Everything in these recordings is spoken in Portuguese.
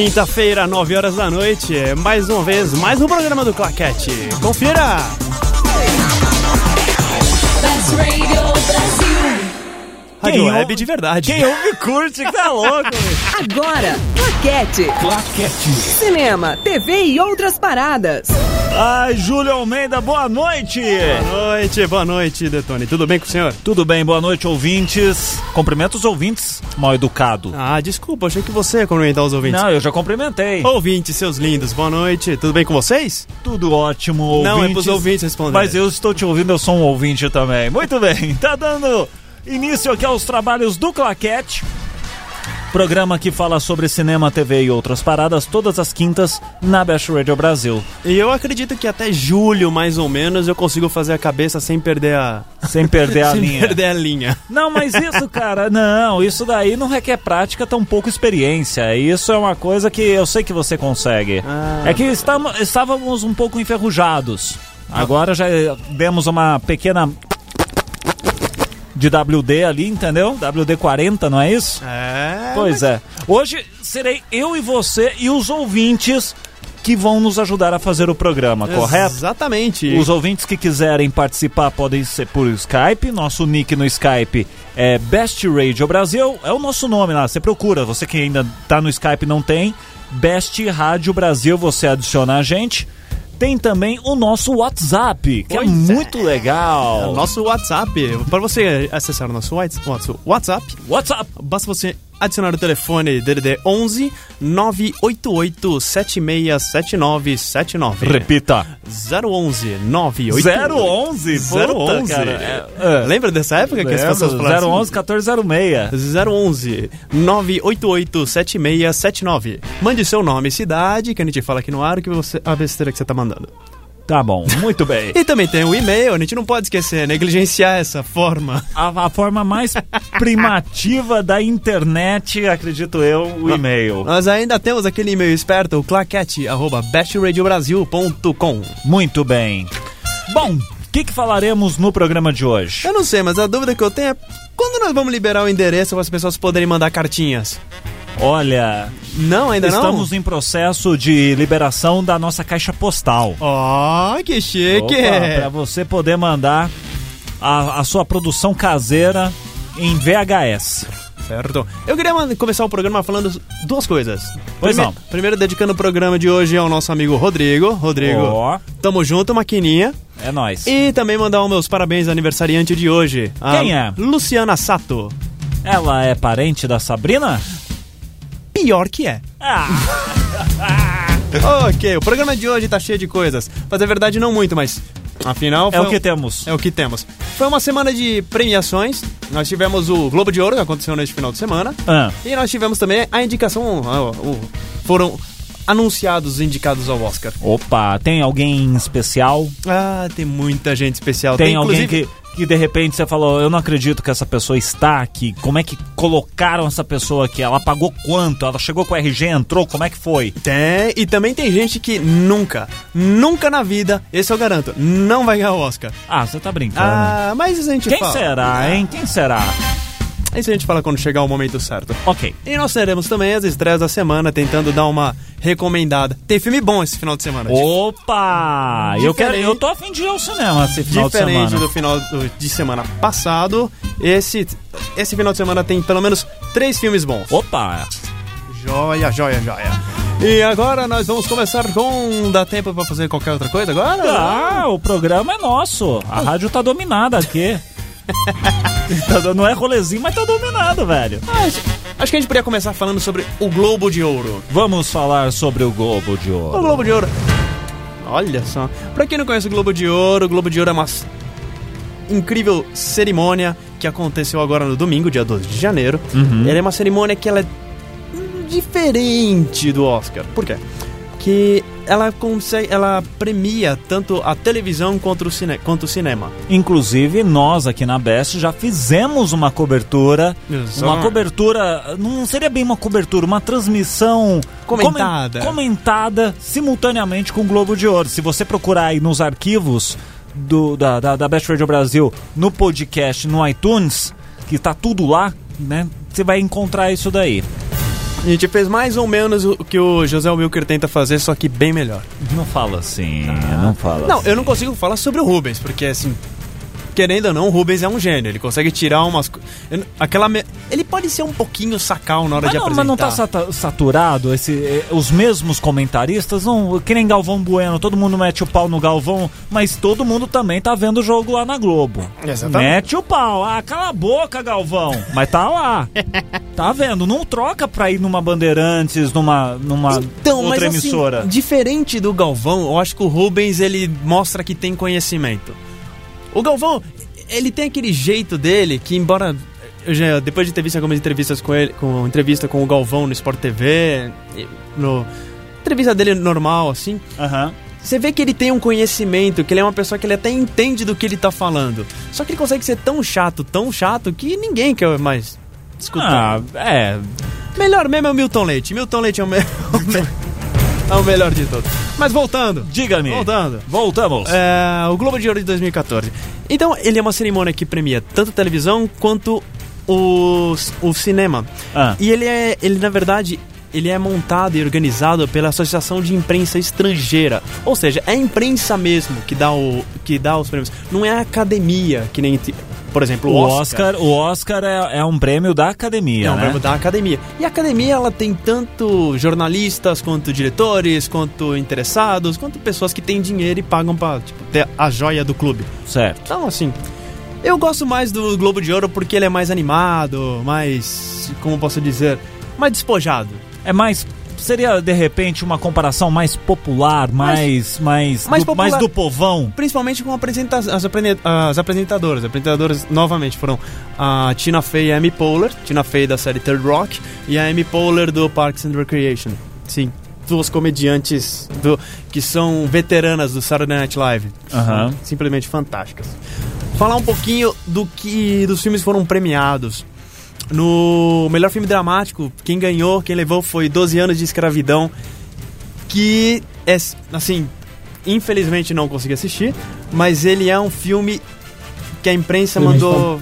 Quinta-feira, 9 horas da noite, mais uma vez, mais um programa do Claquete. Confira! Rádio Quem Web ouve- de verdade. Quem ouve curte, que tá louco. Agora, Claquete. Claquete. Cinema, TV e outras paradas. Ai, Júlio Almeida, boa noite. Boa noite, boa noite, Detone. Tudo bem com o senhor? Tudo bem, boa noite, ouvintes. Cumprimento os ouvintes, mal educado. Ah, desculpa, achei que você ia cumprimentar os ouvintes. Não, eu já cumprimentei. Ouvintes, seus lindos, boa noite. Tudo bem com vocês? Tudo ótimo, ouvintes. Não, é pros ouvintes responder. Mas eu estou te ouvindo, eu sou um ouvinte também. Muito bem, tá dando início aqui aos trabalhos do Claquete. Programa que fala sobre cinema, TV e outras paradas todas as quintas na Best Radio Brasil. E eu acredito que até julho, mais ou menos, eu consigo fazer a cabeça sem perder a... Sem perder a sem linha. perder a linha. Não, mas isso, cara, não, isso daí não requer prática, tão pouco experiência. Isso é uma coisa que eu sei que você consegue. Ah. É que estávamos um pouco enferrujados. Agora já demos uma pequena de WD ali, entendeu? WD 40, não é isso? É... Pois é. Hoje serei eu e você e os ouvintes que vão nos ajudar a fazer o programa, correto? Exatamente. Os ouvintes que quiserem participar podem ser por Skype. Nosso nick no Skype é Best Radio Brasil. É o nosso nome lá. Você procura. Você que ainda tá no Skype não tem. Best Rádio Brasil. Você adiciona a gente. Tem também o nosso WhatsApp, que Pois é é. muito legal. É o Nosso WhatsApp. Para você acessar o nosso WhatsApp, WhatsApp. basta você adicionar o telefone DDD 11 988 767979. Repita. 011 988 011. Puta, 011. cara. É, é. Lembra dessa época que as pessoas Lembro, falavam 011 1406. 011 988 7679. Mande seu nome e cidade, que a gente fala aqui no ar, que você, a besteira que você tá mandando. Tá bom, muito bem. E também tem o e-mail, a gente não pode esquecer, negligenciar essa forma. A, a forma mais primativa da internet, acredito eu, o e-mail. Nós ainda temos aquele e-mail esperto, o claquete, arroba bestradiobrasil.com. Muito bem. Bom, o que, que falaremos no programa de hoje? Eu não sei, mas a dúvida que eu tenho é quando nós vamos liberar o endereço para as pessoas poderem mandar cartinhas? Olha, Não, ainda estamos em processo de liberação da nossa caixa postal. não? Ó, que chique! Para você poder mandar a, a sua produção caseira em VHS. Certo. Eu queria começar o programa falando duas coisas. Pois Prime- não. Primeiro, dedicando o programa de hoje ao nosso amigo Rodrigo. Rodrigo, Ó, tamo junto, maquininha. é nóis. E também mandar os meus parabéns ao aniversariante de hoje. Quem é? Luciana Sato. Ela é parente da Sabrina? Pior que é. Ah, ok, o programa de hoje tá cheio de coisas. Mas é verdade, não muito, mas afinal. é o que um- temos. É o que temos. Foi uma semana de premiações. Nós tivemos o Globo de Ouro, que aconteceu neste final de semana. Ah, E nós tivemos também a indicação. foram anunciados os indicados ao Oscar. opa, tem alguém especial? Ah, tem muita gente especial. Tem, alguém inclusive- que, que de repente você falou, eu não acredito que essa pessoa está aqui. Como é que colocaram essa pessoa aqui? Ela pagou quanto? Ela chegou com o RG, entrou? Como é que foi? Tem, e também tem gente que nunca, nunca na vida, esse eu garanto, não vai ganhar o Oscar. Ah, você tá brincando. Ah, mas a gente Quem fala. será, hein? Quem será? Isso a gente fala quando chegar o momento certo. Ok. E nós teremos também as estreias da semana, tentando dar uma recomendada. Tem filme bom esse final de semana. Opa! Eu, quero, Diferente. eu tô afim de ir ao cinema esse final de Diferente semana. do final do- de semana passado, esse, esse final de semana tem pelo menos três filmes bons. Opa! Joia, joia, joia. E agora nós vamos começar com. Dá tempo pra fazer qualquer outra coisa agora? Ah, o programa é nosso. A rádio tá dominada aqui. Tá Não é rolezinho, mas tá dominado, velho. Ah, acho- que a gente podia começar falando sobre o Globo de Ouro. Vamos falar sobre o Globo de O Ouro. Globo de Ouro. Olha só. Pra quem não conhece o Globo de Ouro, o Globo de Ouro é uma incrível cerimônia que aconteceu agora no domingo, dia 12 de janeiro. Ela é uma cerimônia que ela é diferente do Oscar. Por quê? Que ela consegue, ela premia tanto a televisão quanto o, cine, quanto o cinema. Inclusive, nós aqui na Best já fizemos uma cobertura. Exato. Uma cobertura. Não seria bem uma cobertura, uma transmissão Comentada. comen- comentada simultaneamente com o Globo de Ouro. Se você procurar aí nos arquivos do, da, da, da Best Radio Brasil, no podcast, no iTunes, que tá tudo lá, né? Você vai encontrar isso daí. A gente fez mais ou menos o que o José Wilker tenta fazer, só que bem melhor. Não fala assim, não fala Não, assim. eu não consigo falar sobre o Rubens, porque assim, querendo ou não, o Rubens é um gênio. Ele consegue tirar umas. Aquela. me- Ele pode ser um pouquinho sacal na hora Mas de não, apresentar. mas não tá saturado esse, eh, os mesmos comentaristas, não, que nem Galvão Bueno, todo mundo mete o pau no Galvão, mas todo mundo também tá vendo o jogo lá na Globo. Exatamente. Mete o pau, ah, cala a boca, Galvão, mas tá lá. tá vendo, não troca pra ir numa Bandeirantes, numa, numa Então, mas outra assim, emissora. diferente do Galvão, eu acho que o Rubens ele mostra que tem conhecimento. O Galvão, ele tem aquele jeito dele que embora já depois de ter visto algumas entrevistas com ele, com entrevista com o Galvão no Sport TV, no entrevista dele normal assim, Aham. você vê que ele tem um conhecimento, que ele é uma pessoa que ele até entende do que ele tá falando. Só que ele consegue ser tão chato, tão chato que ninguém quer mais escutar. Ah, é. Melhor mesmo é o Milton Leite. Milton Leite é o, me... é o melhor de todos. Mas voltando. Diga-me. Voltando. Voltamos. É, o Globo de Ouro de 2014. Então, ele é uma cerimônia que premia tanto a televisão quanto o, o cinema. Ah. E ele é, ele na verdade, ele é montado e organizado pela Associação de Imprensa Estrangeira. Ou seja, é a imprensa mesmo que dá, o, que dá os prêmios. Não é a academia, que nem, por exemplo, O o Oscar. Oscar, o Oscar é, é um prêmio da academia, É um né? prêmio da academia. E a academia ela tem tanto jornalistas, quanto diretores, quanto interessados, quanto pessoas que têm dinheiro e pagam pra tipo, ter a joia do clube. Certo. Então, assim, eu gosto mais do Globo de Ouro porque ele é mais animado, mais. Como posso dizer? Mais despojado. É mais. Seria, de repente, uma comparação mais popular, mais. Mais, mais do, mais popular. do povão. Principalmente com apresenta as, aprene- as apresentadoras. As apresentadoras, novamente, foram a Tina Fey e a Amy Poehler. Tina Fey da série Third Rock e a Amy Poehler do Parks and Recreation. Sim, duas comediantes do, que são veteranas do Saturday Night Live. São Simplesmente fantásticas. Falar um pouquinho do que dos filmes foram premiados. No melhor filme dramático, quem ganhou, quem levou foi 12 anos de escravidão, que é assim, infelizmente não consegui assistir, mas ele é um filme que a imprensa mandou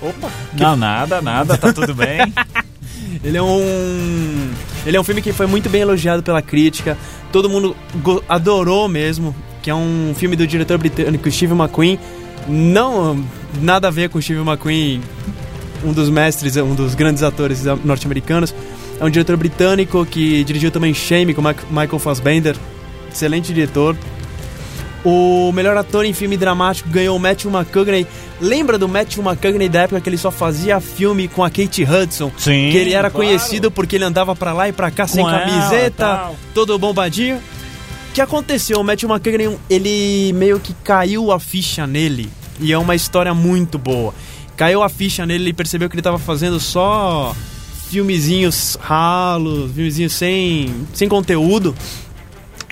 Opa, Não, nada, nada, tá tudo bem. ele é um. Ele é um filme que foi muito bem elogiado pela crítica. Todo mundo adorou mesmo. Que é um filme do diretor britânico Steve McQueen. Não nada a ver com Steve McQueen, um dos mestres, um dos grandes atores norte-americanos. É um diretor britânico que dirigiu também Shame com Michael Fassbender. Excelente diretor. O melhor ator em filme dramático ganhou o Matthew McConaughey. Lembra do Matthew McConaughey da época que ele só fazia filme com a Kate Hudson? Sim, Que ele era claro. conhecido porque ele andava pra lá e pra cá sem Com ela, camiseta, tal. todo bombadinho. O que aconteceu? O Matthew McConaughey, ele meio que caiu a ficha nele. E é uma história muito boa. Caiu a ficha nele, ele percebeu que ele tava fazendo só filmezinhos ralos, filmezinhos sem, sem conteúdo.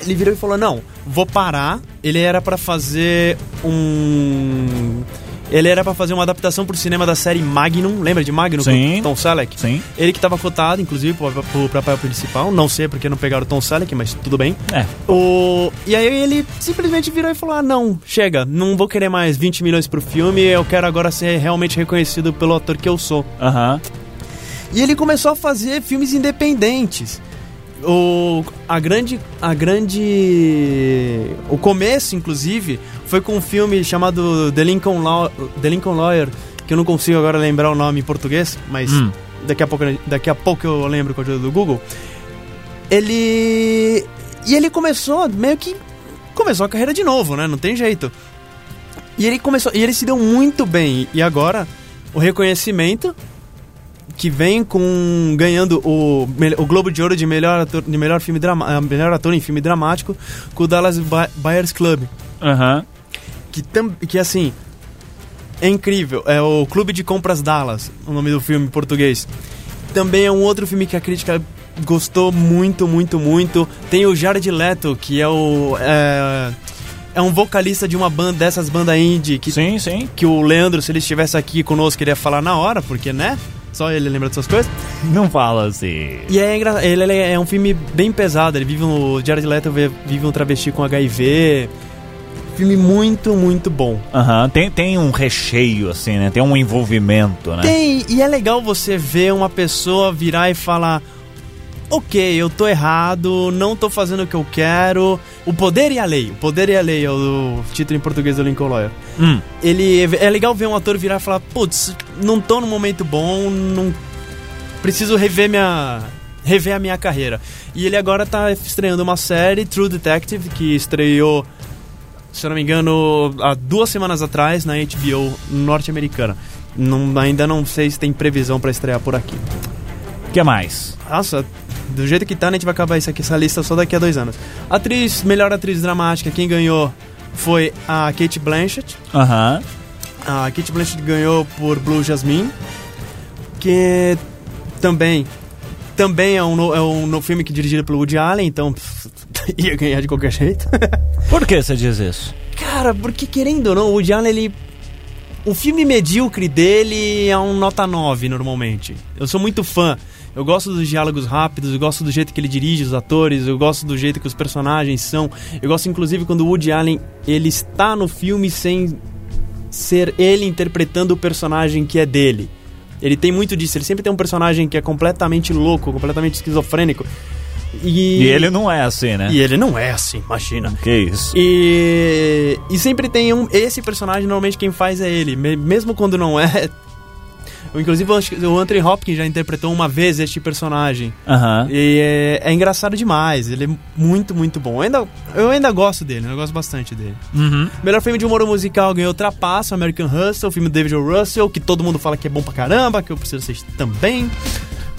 Ele virou e falou: Não, vou parar. Ele era pra fazer um. Ele era pra fazer uma adaptação pro cinema da série Magnum. Lembra de Magnum? Sim. Tom Selleck? Sim. Ele que tava cotado, inclusive, pro, pro, papel principal. Não sei porque não pegaram o Tom Selleck, mas tudo bem. É. O... E aí ele simplesmente virou e falou: Ah, não, chega, não vou querer mais 20 milhões pro filme, eu quero agora ser realmente reconhecido pelo ator que eu sou. Aham. E ele começou a fazer filmes independentes. O, a grande. A grande. O começo, inclusive, foi com um filme chamado The Lincoln, Law, The Lincoln Lawyer, que eu não consigo agora lembrar o nome em português, mas Hum. daqui, a pouco, daqui a pouco eu lembro com a ajuda do Google. Ele. E ele começou meio que. Começou a carreira de novo, né? Não tem jeito. E ele começou. E ele se deu muito bem. E agora, o reconhecimento que vem com ganhando o, o Globo de Ouro de melhor ator, de melhor filme drama, ah, melhor ator em filme dramático com o Dallas Buyers Club, Aham. que tam, que assim é incrível, é o Clube de Compras Dallas, o nome do filme em português. Também é um outro filme que a crítica gostou muito, muito, muito. Tem o Jared Leto, que é o é, é um vocalista de uma banda dessas bandas indie que Sim, sim. que o Leandro, se ele estivesse aqui conosco, ele ia falar na hora, porque, né? Só ele lembra dessas coisas. Não fala assim. E é, engra... ele, ele é um filme bem pesado. Ele vive um... Jared Leto vive um travesti com HIV. Filme muito, muito bom. Aham. Tem, tem um recheio, assim, né? Tem um envolvimento, né? Tem, e é legal você ver uma pessoa virar e falar: ok, eu tô errado, não tô fazendo o que eu quero. O Poder e a Lei. O Poder e a Lei é o título em português do Lincoln Lawyer. Hum. Ele é legal ver um ator virar e falar: putz, não tô num momento bom, não preciso rever minha rever a minha carreira. E ele agora tá estreando uma série, True Detective, que estreou, se eu não me engano, há duas semanas atrás na HBO norte-americana. Não- ainda não sei se tem previsão pra estrear por aqui. O que mais? Nossa, do jeito que tá, a gente vai acabar isso aqui, essa lista só daqui a dois anos. Atriz, melhor atriz dramática, quem ganhou foi a Kate Blanchett. Aham. A Kate Blanchett ganhou por Blue Jasmine, que também também é um, é um filme que é dirigido pelo Woody Allen, então pff, ia ganhar de qualquer jeito. Por que você diz isso? Cara, porque querendo ou não, o Woody Allen, ele... O filme medíocre dele é um nota 9, normalmente. Eu sou muito fã. Eu gosto dos diálogos rápidos, eu gosto do jeito que ele dirige os atores, eu gosto do jeito que os personagens são. Eu gosto, inclusive, quando o Woody Allen, ele está no filme sem ser ele interpretando o personagem que é dele. Ele tem muito disso. Ele sempre tem um personagem que é completamente louco, completamente esquizofrênico. E, E ele não é assim, né? E ele não é assim, imagina. Que isso? E, e sempre tem um. Esse personagem, normalmente quem faz é ele. Me- mesmo quando não é. Inclusive eu o Anthony Hopkins já interpretou uma vez este personagem. Aham. E é, é engraçado demais. Ele é muito, muito bom. Eu ainda, eu ainda gosto dele, eu gosto bastante dele. Uhum. Melhor filme de humor musical ganhou Trapaço, American Hustle, filme do David O. Russell, que todo mundo fala que é bom pra caramba, que eu preciso assistir também.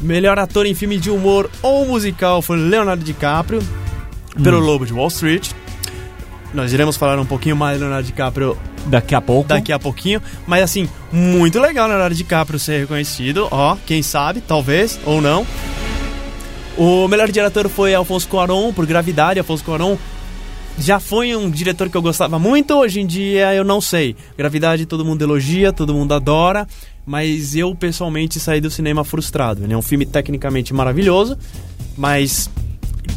Melhor ator em filme de humor ou musical foi Leonardo DiCaprio, pelo Lobo de Wall Street. Nós iremos falar um pouquinho mais do Leonardo DiCaprio Daqui a pouco. daqui a pouquinho. Mas assim, muito legal Leonardo DiCaprio ser reconhecido. Ó, quem sabe, talvez, ou não. O melhor diretor foi Alfonso Cuarón, por Gravidade. Alfonso Cuarón já foi um diretor que eu gostava muito, hoje em dia eu não sei. Gravidade todo mundo elogia, todo mundo adora, mas eu pessoalmente saí do cinema frustrado. Ele é um filme tecnicamente maravilhoso, mas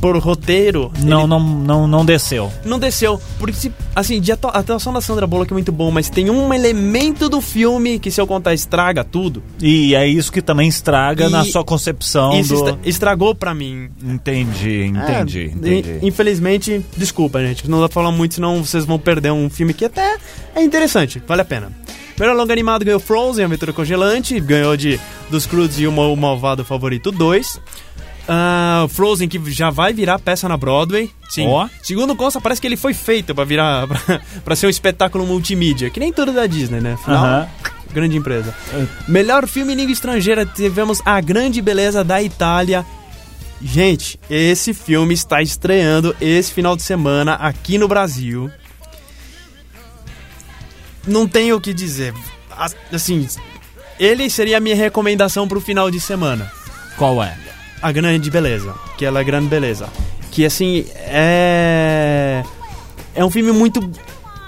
por roteiro Não, ele não, não, não desceu. não desceu. Porque, se, assim, de atua- a atuação da Sandra Bullock é muito bom, mas tem um elemento do filme que, se eu contar, estraga tudo. E é isso que também estraga E na sua concepção Isso do... estra- estragou pra mim. Entendi, entendi, É, entendi. in- Infelizmente, desculpa, gente. Não dá pra falar muito, senão vocês vão perder um filme que até é interessante, vale a pena. Melhor longa animado ganhou Frozen, Aventura Congelante, ganhou de Dos Crudes e o Malvado Favorito 2. Ah, Frozen, que já vai virar peça na Broadway. Sim. Ó. Segundo consta, parece que ele foi feito pra virar. pra, pra ser um espetáculo multimídia. Que nem tudo da Disney, né? Afinal, Aham. grande empresa. Melhor filme em língua estrangeira, tivemos A Grande Beleza da Itália. Gente, esse filme está estreando esse final de semana aqui no Brasil. Não tenho o que dizer. As- Assim, ele seria a minha recomendação pro final de semana. Qual é? A Grande Beleza, que ela é Grande Beleza. Que assim, é. É um filme muito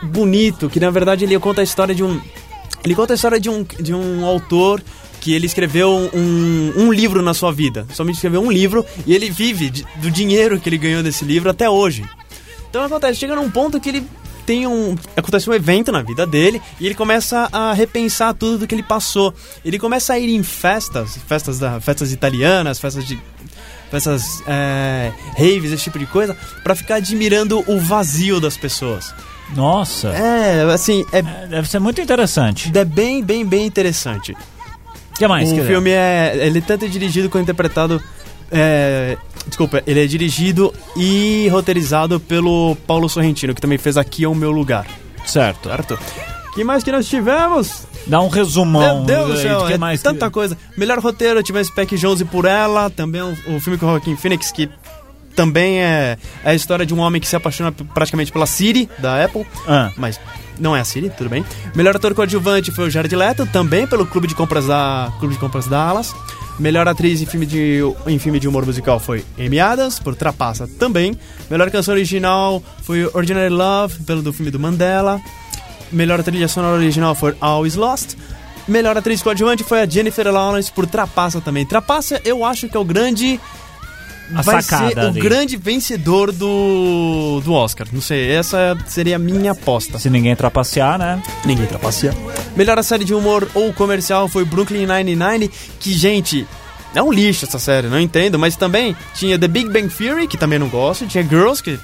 bonito, que na verdade ele conta a história de um. Ele conta a história de um, de um autor que ele escreveu um, um livro na sua vida. Somente escreveu um livro e ele vive de- do dinheiro que ele ganhou desse livro até hoje. Então acontece, chega num ponto que ele tem um. Acontece um evento na vida dele e ele começa a repensar tudo do que ele passou. Ele começa a ir em festas, festas da, festas italianas, festas de. Festas é, raves, esse tipo de coisa, pra ficar admirando o vazio das pessoas. Nossa, É, assim, é, é, deve ser muito interessante. é bem, bem, bem interessante. O que mais? o dizer? filme é. Ele tanto é dirigido quanto interpretado. É, desculpa, ele é dirigido e roteirizado pelo Paulo Sorrentino, que também fez Aqui é o Meu Lugar. Certo. Certo? que mais que nós tivemos? Dá um resumão. Meu Deus do céu, que é mais tanta coisa. Melhor roteiro, tivemos Peck Jones e Por Ela, também um, um filme com o Joaquin Phoenix, que também é, é a história de um homem que se apaixona praticamente pela Siri, da Apple, Ah, mas não é a Siri, tudo bem. Melhor ator coadjuvante foi o Jared Leto, também pelo Clube de Compras da Clube de Compras Dallas. Melhor atriz em filme de, em filme de humor musical foi Amy Adams, por Trapaça também. Melhor canção original foi Ordinary Love, pelo do filme do Mandela. Melhor trilha sonora original foi Always Lost. Melhor atriz coadjuvante foi a Jennifer Lawrence por Trapaça também. Trapaça eu acho que é o grande A vai sacada ser o ali. grande vencedor do, do Oscar. Não sei, essa seria a minha aposta. se ninguém trapacear, né? Ninguém trapaceia. Melhor série de humor ou comercial foi Brooklyn Nine-Nine, que, gente, É um lixo essa série, não entendo, mas também tinha The Big Bang Theory, que também não gosto, tinha Girls, que.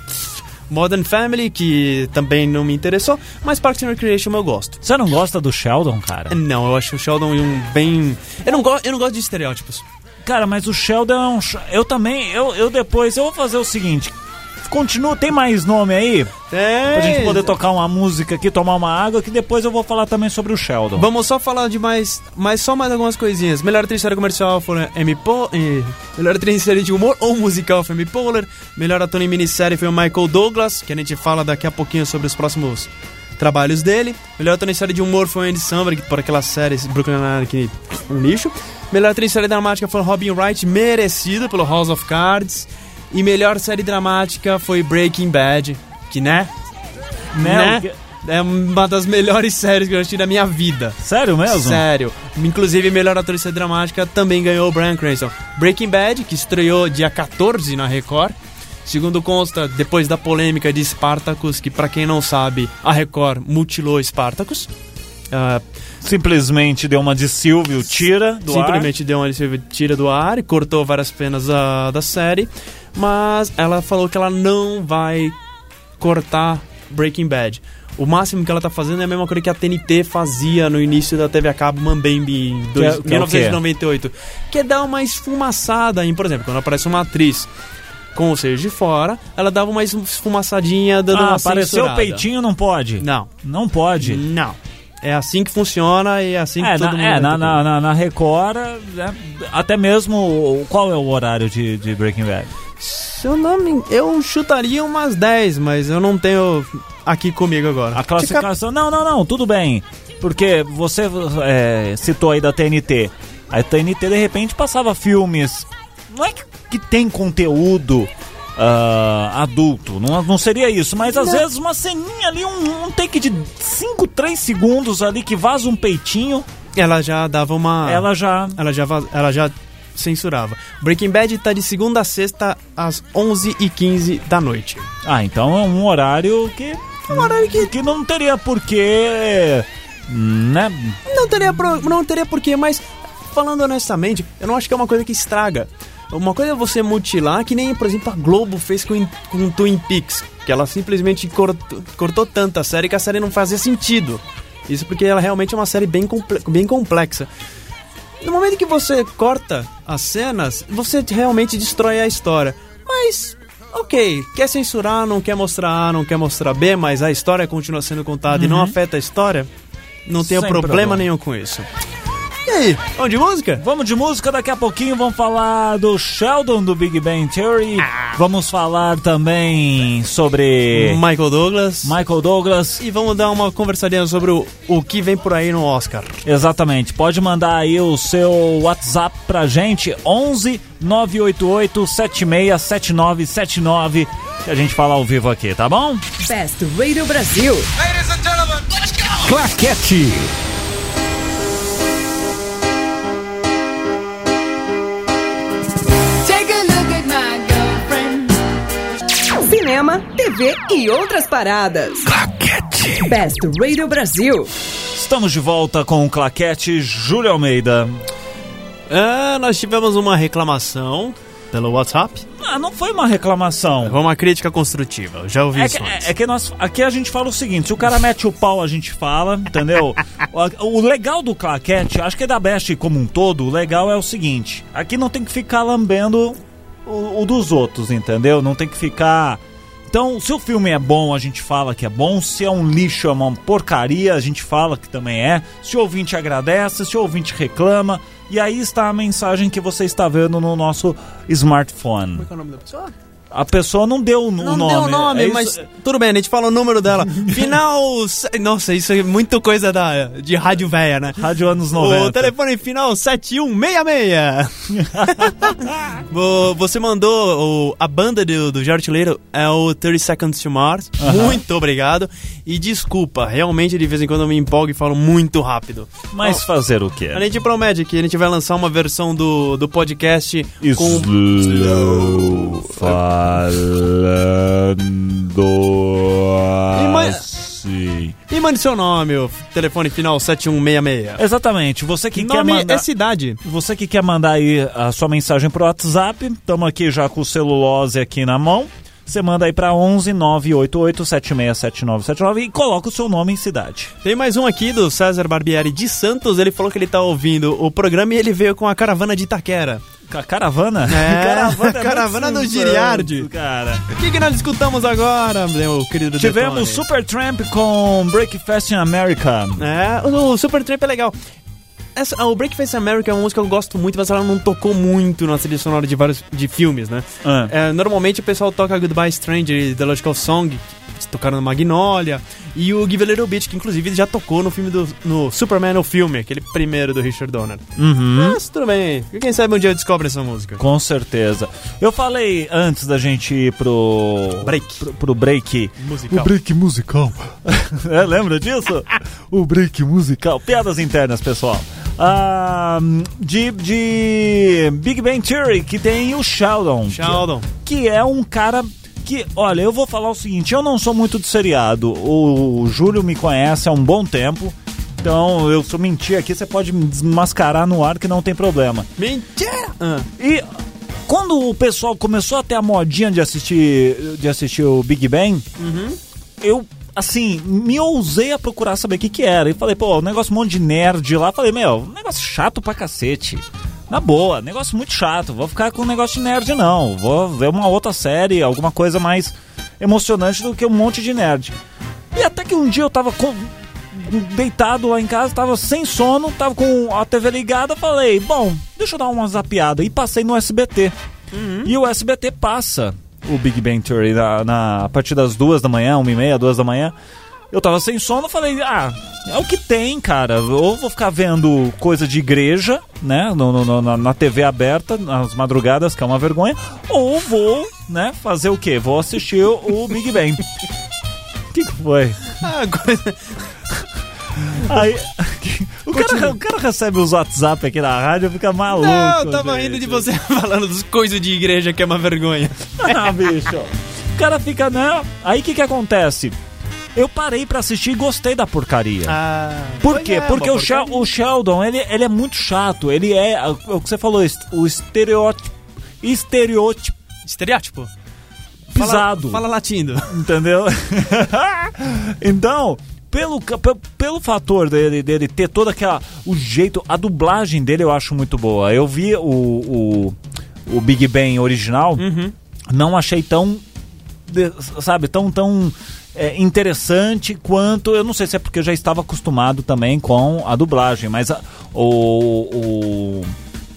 Modern Family, que também não me interessou, mas Parks and Recreation eu gosto. Você não gosta do Sheldon, cara? Não, eu acho o Sheldon um bem. Eu não, go... eu não gosto de estereótipos. Cara, mas o Sheldon é um. Eu também. Eu, eu depois. Eu vou fazer o seguinte. Continua, tem mais nome aí? É. Pra gente poder tocar uma música aqui, tomar uma água, que depois eu vou falar também sobre o Sheldon. Vamos só falar de mais, mais só mais algumas coisinhas. Melhor atriz série comercial foi Amy Poehler. eh, Melhor atriz série de humor ou musical foi Amy Poehler. Melhor ator em minissérie foi o Michael Douglas, que a gente fala daqui a pouquinho sobre os próximos trabalhos dele. Melhor ator em série de humor foi o Andy Samberg, por aquela série Brooklyn Nine-Nine, que um lixo. Melhor atriz série dramática foi Robin Wright, merecido pelo House of Cards. E melhor série dramática foi Breaking Bad, que né? Né? né? É uma das melhores séries que eu assisti da minha vida. Sério mesmo? Sério. Inclusive, melhor atriz dramática também ganhou o Brian Cranston. Breaking Bad, que estreou dia 14 na Record. Segundo consta, depois da polêmica de Spartacus, que pra quem não sabe, a Record mutilou Spartacus. Ah, Simplesmente deu uma de Silvio, tira do simplesmente deu uma tira do ar e cortou várias penas da, da série. Mas ela falou que ela não vai cortar Breaking Bad. O máximo que ela tá fazendo é a mesma coisa que a TNT fazia no início da TV a cabo Mambembe em dois- Que é- que é o quê? 1998. Que é dar uma esfumaçada em, por exemplo, quando aparece uma atriz com o seio de fora, ela dava uma esfumaçadinha dando Ah, uma apareceu o peitinho, não pode? Não, Não pode. não. É assim que funciona e é assim que É, todo na, mundo é, na, na, na, na Record, é, até mesmo. Qual é o horário de, de Breaking Bad? Se eu não me... Eu chutaria umas 10, mas eu não tenho aqui comigo agora. A classificação. Não, não, não, tudo bem. Porque você é, citou aí da TNT. A TNT de repente passava filmes. Não é que, que tem conteúdo ah, adulto, não, não seria isso, mas às vezes uma ceninha ali, um, um take de 5, 3 segundos ali que vaza um peitinho, Ela já dava uma... ela já. Ela já, vaz- ela já censurava. Breaking Bad tá de segunda a sexta às 11h15 da noite. Ah, então é um horário que. Um horário que, que não teria porquê. Né? Não teria, pro- não teria porquê, mas falando honestamente, eu não acho que é uma coisa que estraga. Uma coisa é você mutilar, que nem, por exemplo, a Globo fez com, com Twin Peaks, que ela simplesmente cortou, cortou tanto a série que a série não fazia sentido. Isso porque ela realmente é uma série bem, comple- bem complexa. No momento que você corta as cenas, você realmente destrói a história. Mas, ok, quer censurar, não quer mostrar A, não quer mostrar B, mas a história continua sendo contada e não afeta a história, não tenho Sem problema, problema. nenhum com isso. E aí, vamos de música? Vamos de música, daqui a pouquinho vamos falar do Sheldon do Big Bang Theory. Vamos falar também sobre Michael Douglas. Michael Douglas. E vamos dar uma conversadinha sobre o, o que vem por aí no Oscar. Exatamente. Pode mandar aí o seu WhatsApp pra gente, 11 988 767979, que a gente fala ao vivo aqui, tá bom? Best Radio Brasil. Claquete. TV e outras paradas. Claquete. Best Radio Brasil. Estamos de volta com o Claquete Júlio Almeida. É, nós tivemos uma reclamação pelo WhatsApp. Ah, não foi uma reclamação. Foi uma crítica construtiva. Eu já ouvi É isso que, antes. é- é que nós, aqui a gente fala o seguinte: se o cara mete o pau, a gente fala, entendeu? o, o legal do claquete, acho que é da Best como um todo, o legal é o seguinte: aqui não tem que ficar lambendo o, o dos outros, entendeu? Não tem que ficar. Então, se o filme é bom, a gente fala que é bom. Se é um lixo, é uma porcaria, a gente fala que também é. Se o ouvinte agradece, se o ouvinte reclama. E aí está a mensagem que você está vendo no nosso smartphone. Qual é o nome da pessoa? A pessoa não deu o Não nome. deu o nome, é mas tudo bem, a gente fala o número dela. final. Nossa, isso é muito coisa da, de rádio velha, né? Rádio anos 90. O telefone final 7166. Vo- Você mandou o- a banda do, do Jared Leto é o 30 Seconds to Mars. Muito obrigado. E desculpa, realmente de vez em quando eu me empolgo e falo muito rápido. Mas fazer o quê? A gente promete que a gente vai lançar uma versão do, do podcast com Slow falando E mais- assim. E mande seu nome, o telefone final 7166. Exatamente. Você que quer nome mandar... é cidade. Você que quer mandar aí a sua mensagem pro WhatsApp, estamos aqui já com o celulose aqui na mão. Você manda aí pra 11 988 767979 e coloca o seu nome em cidade. Tem mais um aqui do César Barbieri de Santos. Ele falou que ele tá ouvindo o programa e ele veio com a caravana de Itaquera. Ca- Caravana? É, caravana, é caravana muito do Giriardi. Cara. O que, que nós escutamos agora, meu querido Tivemos Detone? Supertramp com Breakfast in America. É, o, o Super Tramp é legal. Essa, o Breakfast America é uma música que eu gosto muito, mas ela não tocou muito na trilha sonora de vários de filmes, né? Ah. É, normalmente o pessoal toca Goodbye Stranger e The Logical Song, que tocaram no Magnolia, e o Give a Little Bit, que inclusive já tocou no filme do no Superman, o filme, aquele primeiro do Richard Donner. Uhum. Mas tudo bem, quem sabe um dia descobre essa música. Com certeza. Eu falei antes da gente ir pro Break. pro, pro break. Musical. O break musical. é, lembra disso? o break musical. Piadas internas, pessoal. Ah, de, de Big Bang Theory, que tem o Sheldon. Sheldon. Que, que é um cara que, olha, eu vou falar o seguinte, eu não sou muito de seriado. O, Júlio me conhece há um bom tempo. Então, eu se eu mentir aqui, você pode me desmascarar no ar que não tem problema. Mentira! Ah, E quando o pessoal começou a ter a modinha de assistir, de assistir o Big Bang, eu, assim, me ousei a procurar saber o que que era. E falei, pô, um negócio um monte de nerd lá. Falei, meu, negócio chato pra cacete. Na boa, negócio muito chato. Vou ficar com um negócio de nerd, não. Vou ver uma outra série, alguma coisa mais emocionante do que um monte de nerd. E até que um dia eu tava com- deitado lá em casa, tava sem sono, tava com a TV ligada, falei, bom, deixa eu dar uma zapiada. E passei no SBT. E o SBT passa o Big Bang Theory na, na- a partir das duas da manhã, uma e meia, duas da manhã. Eu tava sem sono, falei, ah, é o que tem, cara. Ou vou ficar vendo coisa de igreja, né, no, no- na, na TV aberta, nas madrugadas, que é uma vergonha, ou vou, né, fazer o quê? Vou assistir o, o Big Bang. O que, que foi? ah, coisa- Aí, o, cara, o cara recebe os WhatsApp aqui na rádio e fica maluco. Não, eu tava gente. rindo de você falando dos coisas de igreja que é uma vergonha. Ah, bicho. O cara fica, não. Aí o que que acontece? Eu parei pra assistir e gostei da porcaria. Ah, Por quê? Porque o, o Sheldon, ele, ele é muito chato. Ele é, o que você falou, o estereótipo, estereótipo Estereótipo. pisado. Fala, fala latindo. Entendeu? então, pelo, ca- pe- pelo fator dele, dele ter toda aquela. O jeito, a dublagem dele eu acho muito boa. Eu vi o, o, o Big Bang original, não achei tão. sabe, tão. tão é, interessante quanto. Eu não sei se é porque eu já estava acostumado também com a dublagem, mas a, o- o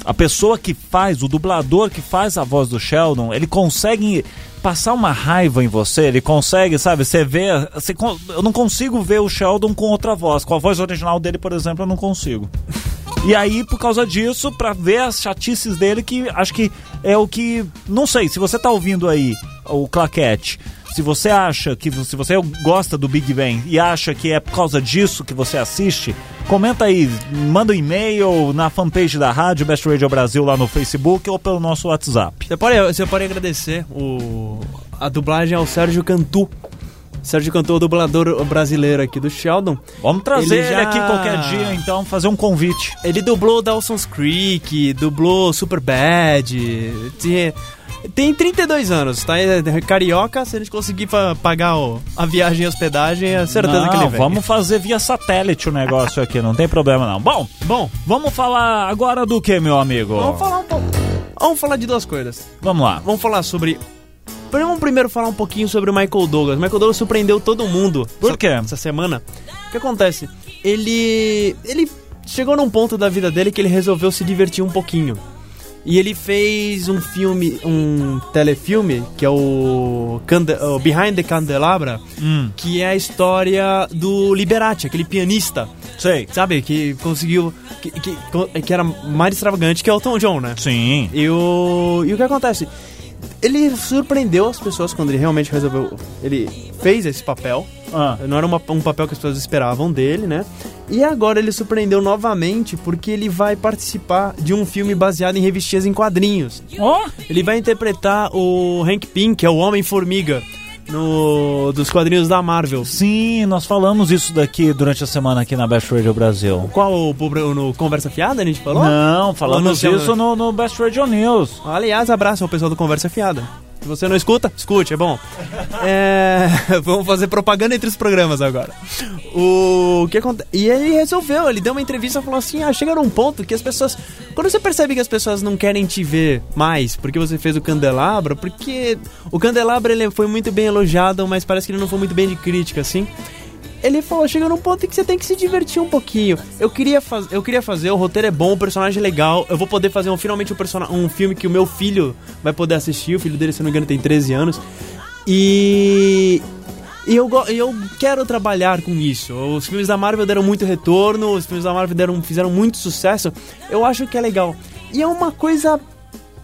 a pessoa que faz, o dublador que faz a voz do Sheldon, ele consegue passar uma raiva em você, ele consegue, sabe, você vê, você eu não consigo ver o Sheldon com outra voz, com a voz original dele, por exemplo, eu não consigo. E aí, por causa disso, pra ver as chatices dele, que acho que é o que. Não sei, se você tá ouvindo aí o claquete, se você acha que. Se você gosta do Big Bang e acha que é por causa disso que você assiste, comenta aí, manda um e-mail na fanpage da rádio, Best Radio Brasil lá no Facebook ou pelo nosso WhatsApp. Você pode, você pode agradecer o, a dublagem ao Sérgio Cantu. Sérgio Cantu, o dublador brasileiro aqui do Sheldon. Vamos trazer Ele ele, já- aqui qualquer dia, então, fazer um convite. Ele dublou Dawson's Creek, dublou Superbad. Tem, tem 32 anos, tá? É carioca, se a gente conseguir pagar o- a viagem e hospedagem, é certeza não, que ele vem. vamos fazer via satélite o negócio aqui, não tem problema não. Bom, Bom, vamos falar agora do que, meu amigo? vamos falar um pouco. Vamos falar de duas coisas. Vamos lá. Vamos falar sobre. Vamos primeiro falar um pouquinho sobre o Michael Douglas. Michael Douglas surpreendeu todo mundo. Por quê? Essa semana. O que acontece? Ele. Ele chegou num ponto da vida dele que ele resolveu se divertir um pouquinho. E ele fez um filme, um telefilme, que é o, Cande o Behind the Candelabra, Hum, que é a história do Liberati, aquele pianista, sei. sabe? Que conseguiu. Que, que, que era mais extravagante que Elton John, né? Sim. E o, e o que acontece? Ele surpreendeu as pessoas quando ele realmente resolveu. Ele fez esse papel. Ah, Não era uma- um papel que as pessoas esperavam dele, né? E agora ele surpreendeu novamente porque ele vai participar de um filme baseado em revistinhas em quadrinhos. Ó, Ele vai interpretar o Hank Pym, que é o Homem-Formiga, no, dos quadrinhos da Marvel. Sim, nós falamos isso daqui durante a semana aqui na Best Radio Brasil. Qual o, no Conversa Fiada a gente falou? Não, falamos no- isso no, no Best Radio News. Aliás, abraço ao pessoal do Conversa Fiada. Se você não escuta, escute, é bom. É, vamos fazer propaganda entre os programas agora. O que acontece? E ele resolveu, ele deu uma entrevista e falou assim: ah, chega num ponto que as pessoas. Quando você percebe que as pessoas não querem te ver mais porque você fez o Candelabra, porque o Candelabra ele foi muito bem elogiado, mas parece que ele não foi muito bem de crítica, assim ele falou, chega num ponto em que você tem que se divertir um pouquinho. Eu queria, faz... eu queria fazer, o roteiro é bom, o personagem é legal, eu vou poder fazer um, finalmente um, persona... um filme que o meu filho vai poder assistir, o filho dele, se não me engano, tem 13 anos. E... E eu, eu quero trabalhar com isso. Os filmes da Marvel deram muito retorno, os filmes da Marvel deram, fizeram muito sucesso. Eu acho que é legal. E é uma coisa...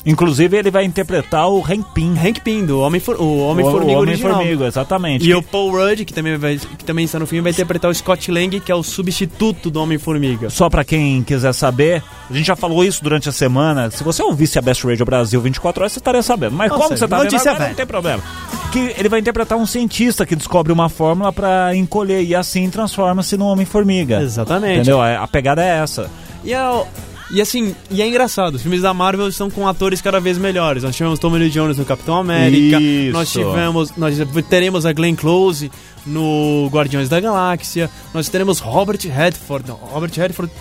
Inclusive, ele vai interpretar o Hank Pym. Hank Pym, do Homem-Formiga o Homem original. Homem-Formiga, exatamente. E o Paul Rudd, que também, vai, que também está no filme, vai interpretar o Scott Lang, que é o substituto do Homem-Formiga. Só pra quem quiser saber, a gente já falou isso durante a semana. Se você ouvisse a Best Radio Brasil 24 horas, você estaria sabendo. Mas Ou como seja, você tá vendo agora, não tem problema. Que ele vai interpretar um cientista que descobre uma fórmula pra encolher e assim transforma-se no Homem-Formiga. Exatamente. Entendeu? A a pegada é essa. E, é, o- e assim, e é engraçado, os filmes da Marvel estão com atores cada vez melhores. Nós tivemos Tommy Lee Jones no Capitão América, Isso. nós tivemos, nós teremos a Glenn Close no Guardiões da Galáxia, nós teremos Robert Redford, Não, Robert Redford,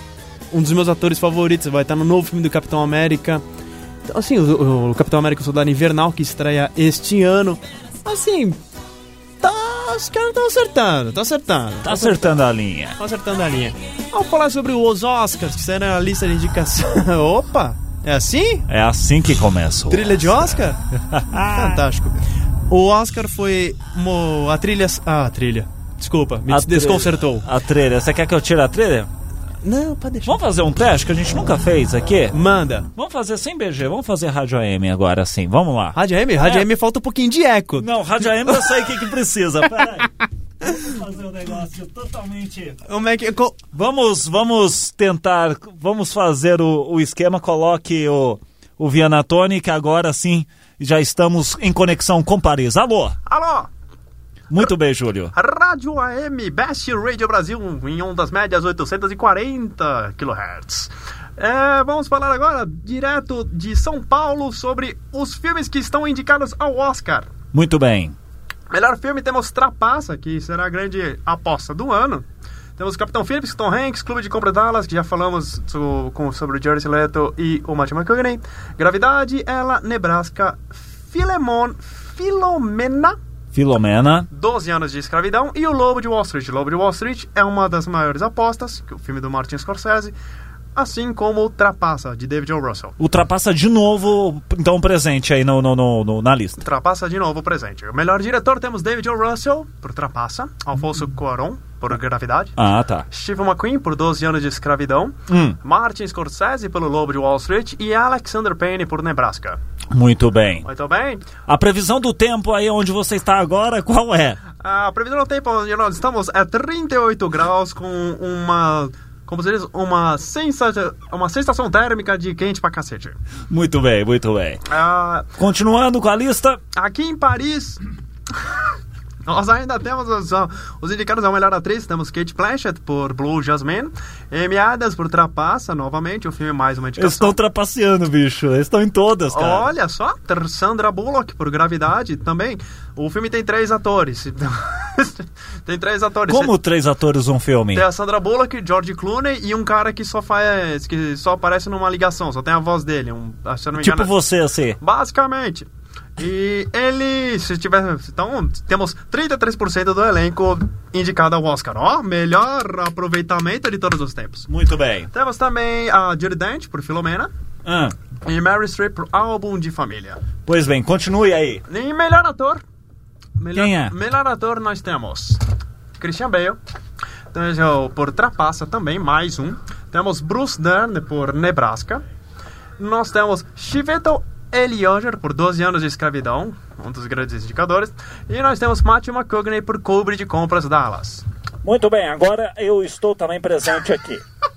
um dos meus atores favoritos, vai estar no novo filme do Capitão América. Então, assim, o, o Capitão América o Soldado Invernal que estreia este ano. Assim, os caras estão acertando, tá acertando. Tá acertando a linha. Estão acertando a linha. Vamos falar sobre os Oscars, que saíram na lista de indicação. Opa! É assim? É assim que começa. Trilha de Oscar? Fantástico. O Oscar foi mo- a trilha. Ah, a trilha. Desculpa, me A des- desconcertou. A trilha. Você quer que eu tire a trilha? Não, pode deixar. Vamos fazer um teste que a gente nunca fez aqui? Manda. Vamos fazer sem BG, vamos fazer rádio AM agora sim, vamos lá. Rádio AM? Rádio É. AM falta um pouquinho de eco. Não, rádio AM eu sei o que, que precisa, peraí. Vamos fazer um negócio totalmente... Como é que. co- Vamos, vamos tentar, vamos fazer o, o esquema, coloque o, o Vianatone, que agora sim já estamos em conexão com Paris. Alô? Muito bem, Júlio. Rádio AM Best Radio Brasil em ondas médias 840 kHz. É, vamos falar agora direto de São Paulo sobre os filmes que estão indicados ao Oscar. Muito bem. Melhor filme temos Trapaça, que será a grande aposta do ano. Temos Capitão Phillips, Tom Hanks, Clube de Compra Dallas, que já falamos so- com- sobre o Jared Leto e o Matthew McConaughey. Gravidade, Ela, Nebraska, Filemon, Filomena, Filomena. 12 anos de escravidão e o Lobo de Wall Street. Lobo de Wall Street é uma das maiores apostas, que é o filme do Martin Scorsese, assim como Trapaça, de David O. Russell. Ultrapassa de novo, então, presente aí no, no- no- na lista. Trapaça de novo presente. O melhor diretor temos David O. Russell, por Trapaça, Alfonso Cuarón, por Gravidade, Ah, tá. Steve McQueen, por 12 anos de escravidão, Hum, Martin Scorsese, pelo Lobo de Wall Street e Alexander Payne, por Nebraska. Muito bem. Muito bem? A previsão do tempo aí onde você está agora, qual é? A previsão do tempo onde nós estamos é 38 graus com uma... Como se diz? Uma, sensa... uma sensação térmica de quente pra cacete. Muito bem, muito bem. Ah, Continuando com a lista, aqui em Paris... Nós ainda temos os, os indicados ao melhor atriz. Temos Kate Blanchett por Blue Jasmine. Amy Adams por Trapaça, novamente. O filme mais uma eles indicação. estão trapaceando, bicho. Eles estão em todas, cara. Olha só, Sandra Bullock por Gravidade também. O filme tem três atores. tem três atores. Como três atores um filme? Tem a Sandra Bullock, George Clooney e um cara que só faz. que só aparece numa ligação, só tem a voz dele. Um, Tipo você, assim. Basicamente. E ele, se tiver. Então, temos 33% do elenco indicado ao Oscar. Ó, melhor aproveitamento de todos os tempos. Muito bem. Temos também a Judy Dent por Filomena Ah, e Mary Streep por Álbum de Família. pois bem, continue aí. E melhor ator. Melhor, Quem é? Melhor ator nós temos Christian Bale. Temos o- por Trapaça também, mais um. Temos Bruce Dern por Nebraska. Nós temos Chiveto Eliezer por 12 anos de escravidão, um dos grandes indicadores. E nós temos Matthew McConaughey por Cobre de Compras Dallas. Muito bem, agora eu estou também presente aqui.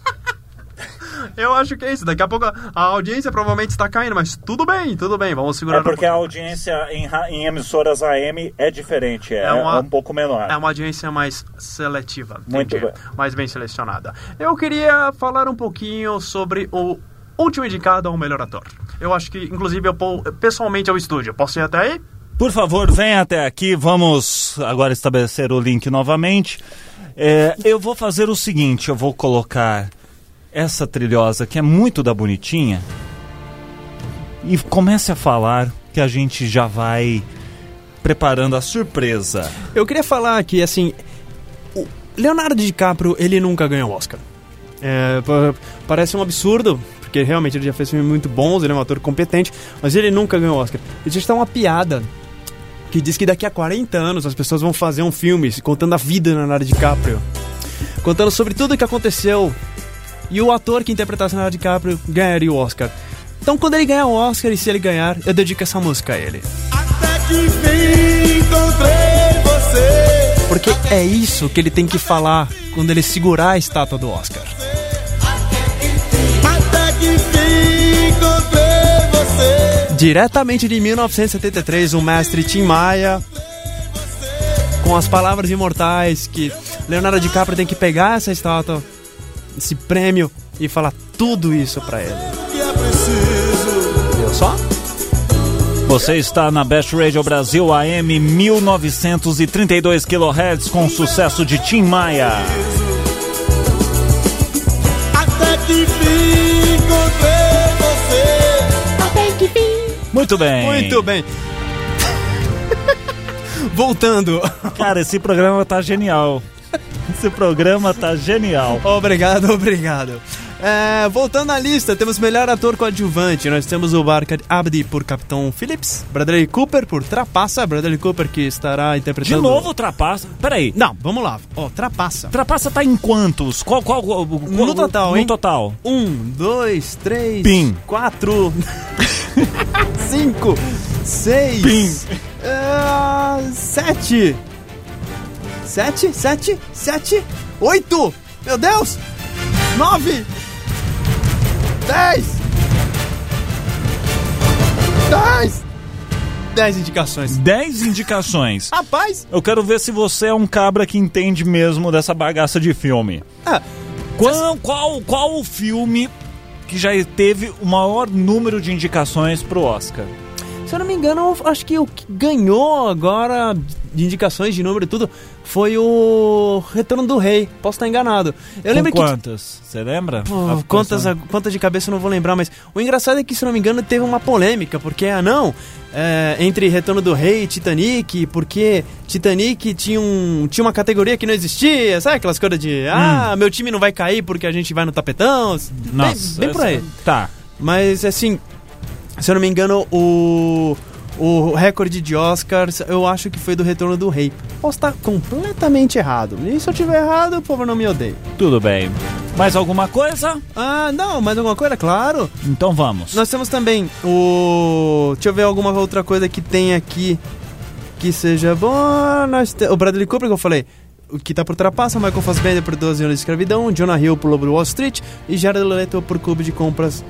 Eu acho que é isso. Daqui a pouco a audiência provavelmente está caindo, mas tudo bem, tudo bem. Vamos segurar É porque a audiência em, em emissoras AM é diferente, é, É uma- é um pouco menor. É uma audiência mais seletiva. Muito entendi. bem. Mais bem selecionada. Eu queria falar um pouquinho sobre o último indicado ao melhor ator. Eu acho que, inclusive, eu vou pessoalmente ao estúdio. Posso ir até aí? Por favor, venha até aqui. Vamos agora estabelecer o link novamente. É, eu vou fazer o seguinte: eu vou colocar essa trilhosa que é muito da bonitinha e comece a falar que a gente já vai preparando a surpresa. Eu queria falar que, assim, o Leonardo DiCaprio, ele nunca ganhou Oscar. É, pa- parece um absurdo, porque realmente ele já fez filmes muito bons, ele é um ator competente, mas ele nunca ganhou Oscar. Existe uma piada que diz que daqui a 40 anos as pessoas vão fazer um filme contando a vida do Leonardo DiCaprio, contando sobre tudo o que aconteceu, e o ator que interpretasse Leonardo DiCaprio ganharia o Oscar. Então, quando ele ganhar o Oscar, e se ele ganhar, eu dedico essa música a ele. Até que enfim encontrei você. Porque é isso que ele tem que falar quando ele segurar a estátua do Oscar. Diretamente de 1973, o mestre Tim Maia, com as palavras imortais que Leonardo DiCaprio tem que pegar essa estátua, esse prêmio e falar tudo isso pra ele. Viu só? Você está na Best Radio Brasil AM 1932 kHz com sucesso de Tim Maia. Muito bem. Muito bem. Voltando. Cara, esse programa tá genial. Esse programa tá genial. Obrigado, obrigado. É, voltando à lista, temos melhor ator coadjuvante. Nós temos o Barkat Abdi por Capitão Phillips, Bradley Cooper por Trapaça, Bradley Cooper que estará De interpretando. novo, Trapaça. Peraí. Não, vamos lá. Ó, Trapaça. Trapaça tá em quantos? Qual, qual, qual- No total, No hein? total. Um, dois, três, Pim. quatro, cinco, seis, Pim. ah, sete, sete, sete, sete, oito, meu Deus, nove, dez, dez, dez indicações. 10 indicações. Rapaz, Eu quero ver se você é um cabra que entende mesmo dessa bagaça de filme. ah, Qual, qual, qual o filme que já teve o maior número de indicações pro Oscar? Se eu não me engano, acho que o que ganhou agora de indicações de número e tudo foi o Retorno do Rei. Posso estar enganado. Eu lembro Com que. quantas? Você lembra? Pô, quantas, quantas de cabeça eu não vou lembrar, mas o engraçado é que, se eu não me engano, teve uma polêmica, porque, ah, não, é, entre Retorno do Rei e Titanic, porque Titanic tinha, um, tinha uma categoria que não existia, sabe aquelas coisas de, ah, meu time não vai cair porque a gente vai no tapetão, bem, Nossa, bem por aí. Tá. Mas assim, se eu não me engano, o, o recorde de Oscars eu acho que foi do Retorno do Rei. Posso estar completamente errado. E se eu tiver errado, o povo não me odeia. Tudo bem. Mais alguma coisa? Ah, não, mais alguma coisa? Claro. Então vamos. Nós temos também o. Deixa eu ver alguma outra coisa que tem aqui que seja bom. Nós te... O Bradley Cooper que eu falei. O que tá por trapaça, Michael Fassbender por 12 anos de escravidão, Jonah Hill por Lobo Wall Street e Jared Leto por Clube de Compras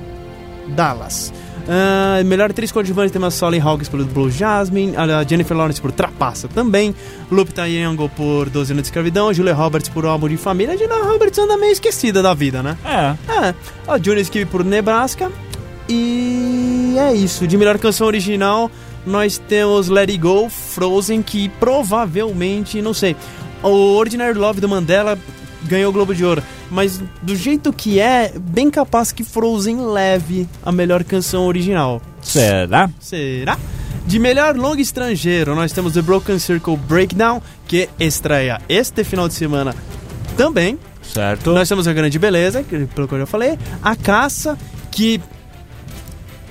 Dallas. Ah, melhor atriz coadjuvante temos a Solly Hawkins por Blue Jasmine, a Jennifer Lawrence por Trapaça também, Lupita Nyong'o por 12 anos de escravidão, Julia Roberts por Álbum de Família, a Julia Roberts anda meio esquecida da vida, né? É. É, a Junior Skip por Nebraska. E é isso. De melhor canção original, nós temos Let It Go, Frozen, que provavelmente, não sei. O Ordinary Love do Mandela ganhou o Globo de Ouro. Mas do jeito que é, bem capaz que Frozen leve a melhor canção original. Será? Será? De melhor longa estrangeiro, nós temos The Broken Circle Breakdown, que estreia este final de semana também. Certo. Nós temos a Grande Beleza, que, pelo que eu já falei. A Caça, que,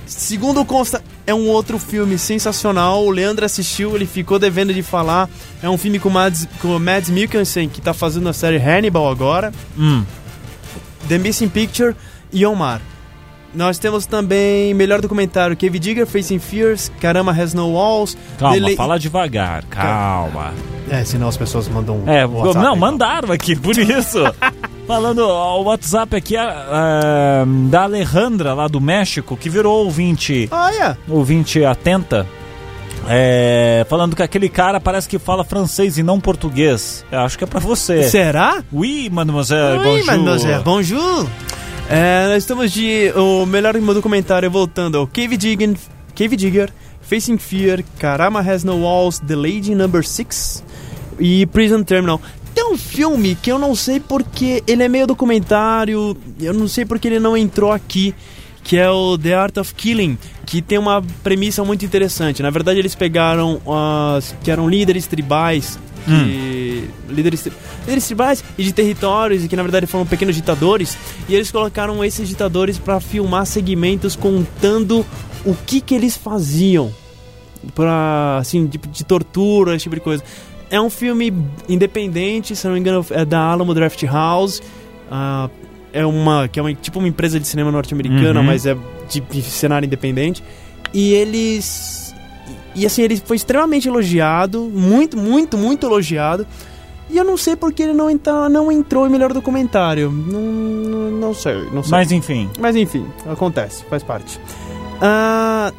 segundo consta, é um outro filme sensacional. O Leandro assistiu, ele ficou devendo de falar. É um filme com o Mads, com o Mads Mikkelsen, que tá fazendo a série Hannibal agora. Hum. The Missing Picture e Omar. Nós temos também melhor documentário Cave Digger, Facing Fears, Caramba Has No Walls. Calma, fala devagar. Calma. É, senão as pessoas mandam. É, um WhatsApp não, aí. mandaram aqui, por isso. Falando, ó, o WhatsApp aqui é, é, da Alejandra, lá do México, que virou ouvinte, Olha, ouvinte atenta. É, falando que aquele cara parece que fala francês e não português. Eu acho que é pra você. será? Oui, mademoiselle, Oi, bonjour. mademoiselle, bonjour. É, nós estamos de o melhor documentário voltando ao Cave Digger, Cave Digger, Facing Fear, Karama Has No Walls, The Lady Number 6 e Prison Terminal. Tem um filme que eu não sei porque ele é meio documentário, eu não sei porque ele não entrou aqui, que é o The Art of Killing, que tem uma premissa muito interessante. Na verdade, eles pegaram as que eram líderes tribais, que, líderes, líderes tribais e de territórios, e que na verdade foram pequenos ditadores, e eles colocaram esses ditadores para filmar segmentos contando o que que eles faziam pra, assim, de, de tortura, esse tipo de coisa. É um filme independente, se não me engano, é da Alamo Draft House. ah, é uma que é uma, tipo uma empresa de cinema norte-americana, Uhum. mas é de, de cenário independente. E eles e assim, ele foi extremamente elogiado, muito, muito, muito elogiado. E eu não sei porque ele não, entra, não entrou em melhor documentário. Não, não, não sei, não sei. Mas enfim. Mas enfim, acontece, faz parte. Ah,